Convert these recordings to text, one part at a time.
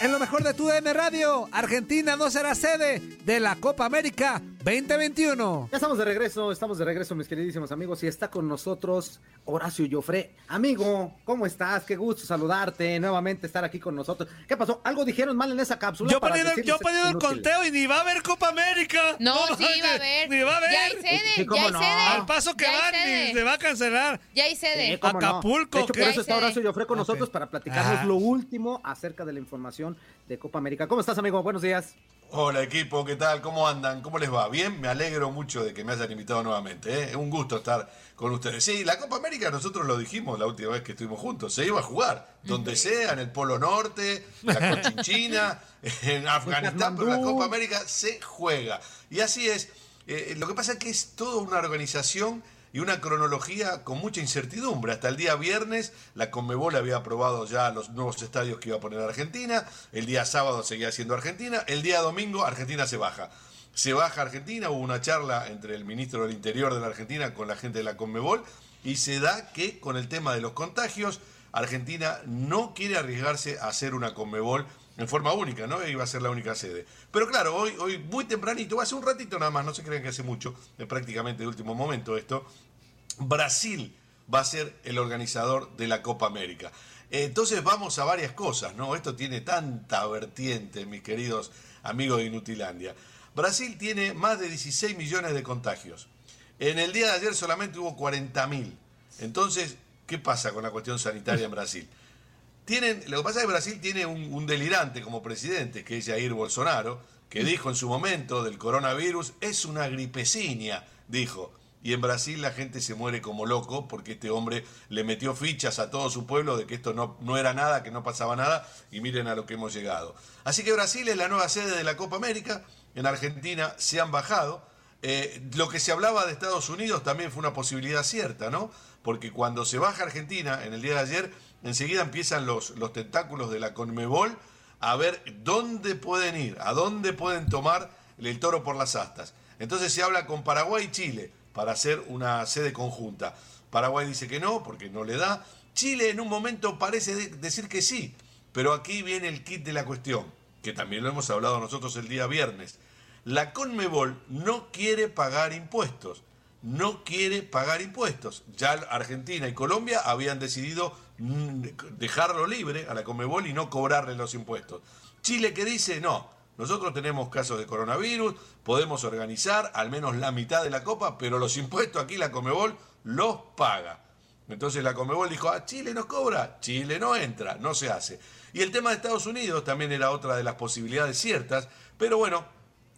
en lo mejor de tu DN Radio. Argentina no será sede de la Copa América 2021. Ya estamos de regreso, estamos de regreso, mis queridísimos amigos, y está con nosotros Horacio Joffre. Amigo, ¿cómo estás? Qué gusto saludarte, nuevamente estar aquí con nosotros. ¿Qué pasó? ¿Algo dijeron mal en esa cápsula? Yo yo poniendo el conteo y ni va a haber Copa América. No, sí va a haber. Ni va a haber. Ya hay sede, ya hay no? sede. Al paso que Ya van, ni se va a cancelar. Ya hay sede. Sí, cómo no. Acapulco, De hecho, por eso está. Horacio Joffre con nosotros para platicarnos Ah. lo último acerca de la información de Copa América. ¿Cómo estás, amigo? Buenos días. Hola equipo, ¿qué tal? ¿Cómo andan? ¿Cómo les va? Bien, me alegro mucho de que me hayan invitado nuevamente. ¿eh? Es un gusto estar con ustedes. Sí, la Copa América nosotros lo dijimos la última vez que estuvimos juntos, se iba a jugar, donde sea, en el Polo Norte, la Cochinchina, en Afganistán, pero la. Copa América se juega. Y así es. Eh, lo que pasa es que es toda una organización y una cronología con mucha incertidumbre. Hasta el día viernes la Conmebol había aprobado ya los nuevos estadios que iba a poner Argentina, el día sábado seguía siendo Argentina, el día domingo Argentina se baja. Se baja Argentina, hubo una charla entre el ministro del Interior de la Argentina con la gente de la Conmebol y se da que con el tema de los contagios, Argentina no quiere arriesgarse a hacer una Conmebol en forma única, ¿no? Iba a ser la única sede. Pero claro, hoy, hoy muy tempranito, hace un ratito nada más, no se crean que hace mucho, es prácticamente de último momento esto, Brasil va a ser el organizador de la Copa América. Entonces vamos a varias cosas, ¿no? Esto tiene tanta vertiente, mis queridos amigos de Inutilandia. Brasil tiene más de 16 millones de contagios. En el día de ayer solamente hubo 40 mil. Entonces, ¿qué pasa con la cuestión sanitaria en Brasil? Tienen, lo que pasa es que Brasil tiene un, un delirante como presidente, que es Jair Bolsonaro, que dijo en su momento del coronavirus, es una gripecinia, dijo. Y en Brasil la gente se muere como loco porque este hombre le metió fichas a todo su pueblo de que esto no, no era nada, que no pasaba nada, y miren a lo que hemos llegado. Así que Brasil es la nueva sede de la Copa América, en Argentina se han bajado, eh, lo que se hablaba de Estados Unidos también fue una posibilidad cierta, ¿no? Porque cuando se baja Argentina en el día de ayer, enseguida empiezan los, los tentáculos de la Conmebol a ver dónde pueden ir, a dónde pueden tomar el toro por las astas. Entonces se habla con Paraguay y Chile para hacer una sede conjunta. Paraguay dice que no, porque no le da. Chile en un momento parece de- decir que sí, pero aquí viene el kit de la cuestión, que también lo hemos hablado nosotros el día viernes. La Conmebol no quiere pagar impuestos, no quiere pagar impuestos. Ya Argentina y Colombia habían decidido mm, dejarlo libre a la Conmebol y no cobrarle los impuestos. Chile que dice, no, nosotros tenemos casos de coronavirus, podemos organizar al menos la mitad de la copa, pero los impuestos aquí la Conmebol los paga. Entonces la Conmebol dijo, ah, Chile nos cobra, Chile no entra, no se hace. Y el tema de Estados Unidos también era otra de las posibilidades ciertas, pero bueno,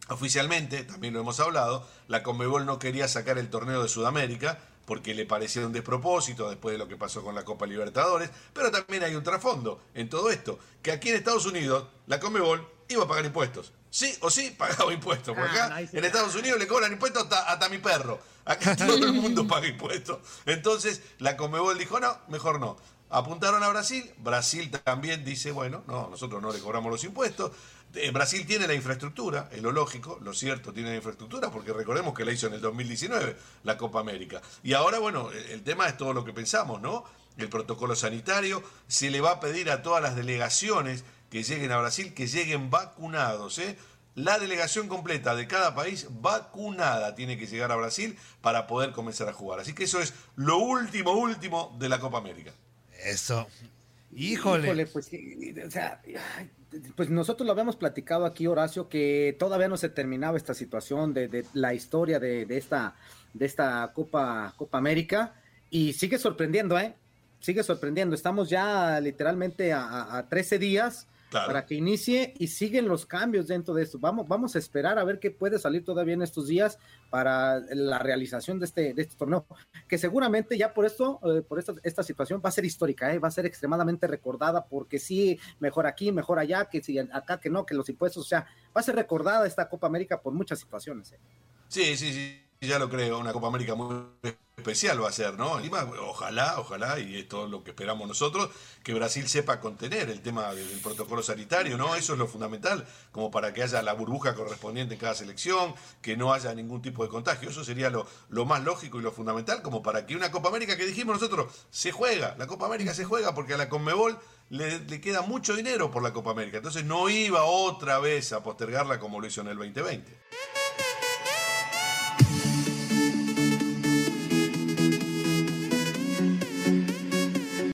oficialmente, también lo hemos hablado, la Conmebol no quería sacar el torneo de Sudamérica porque le parecía un despropósito después de lo que pasó con la Copa Libertadores, pero también hay un trasfondo en todo esto, que aquí en Estados Unidos la Conmebol iba a pagar impuestos. Sí o sí pagaba impuestos, porque Ah, acá en Estados Unidos le cobran impuestos hasta, hasta mi perro. Acá todo el mundo paga impuestos. Entonces la Conmebol dijo, no, mejor no. Apuntaron a Brasil, Brasil también dice, bueno, no, nosotros no le cobramos los impuestos. Eh, Brasil tiene la infraestructura, es lo lógico, lo cierto, tiene la infraestructura, porque recordemos que la hizo en el 2019, la Copa América. Y ahora, bueno, el, el tema es todo lo que pensamos, ¿no? El protocolo sanitario, se le va a pedir a todas las delegaciones que lleguen a Brasil que lleguen vacunados, ¿eh? La delegación completa de cada país vacunada tiene que llegar a Brasil para poder comenzar a jugar. Así que eso es lo último, último de la Copa América. Eso. Híjole. pues, o sea, ay, pues nosotros lo habíamos platicado aquí, Horacio, que todavía no se terminaba esta situación de, de la historia de, de esta, de esta Copa, Copa América y sigue sorprendiendo, ¿eh? Sigue sorprendiendo. Estamos ya literalmente a, a- a 13 días Claro. para que inicie y siguen los cambios dentro de esto. Vamos, vamos a esperar a ver qué puede salir todavía en estos días para la realización de este, de este torneo, que seguramente ya por esto, eh, por esta, esta situación va a ser histórica, ¿eh? va a ser extremadamente recordada, porque sí, mejor aquí, mejor allá, que si acá que no, que los impuestos, o sea, va a ser recordada esta Copa América por muchas situaciones. ¿eh? Sí, sí, sí, ya lo creo. Una Copa América muy especial va a ser, ¿no? Lima, ojalá, ojalá, y es todo lo que esperamos nosotros, que Brasil sepa contener el tema del, del protocolo sanitario, ¿no? Eso es lo fundamental, como para que haya la burbuja correspondiente en cada selección, que no haya ningún tipo de contagio. Eso sería lo, lo más lógico y lo fundamental, como para que una Copa América que dijimos nosotros se juega, la Copa América se juega porque a la Conmebol le, le, queda mucho dinero por la Copa América. Entonces no iba otra vez a postergarla como lo hizo en el 2020.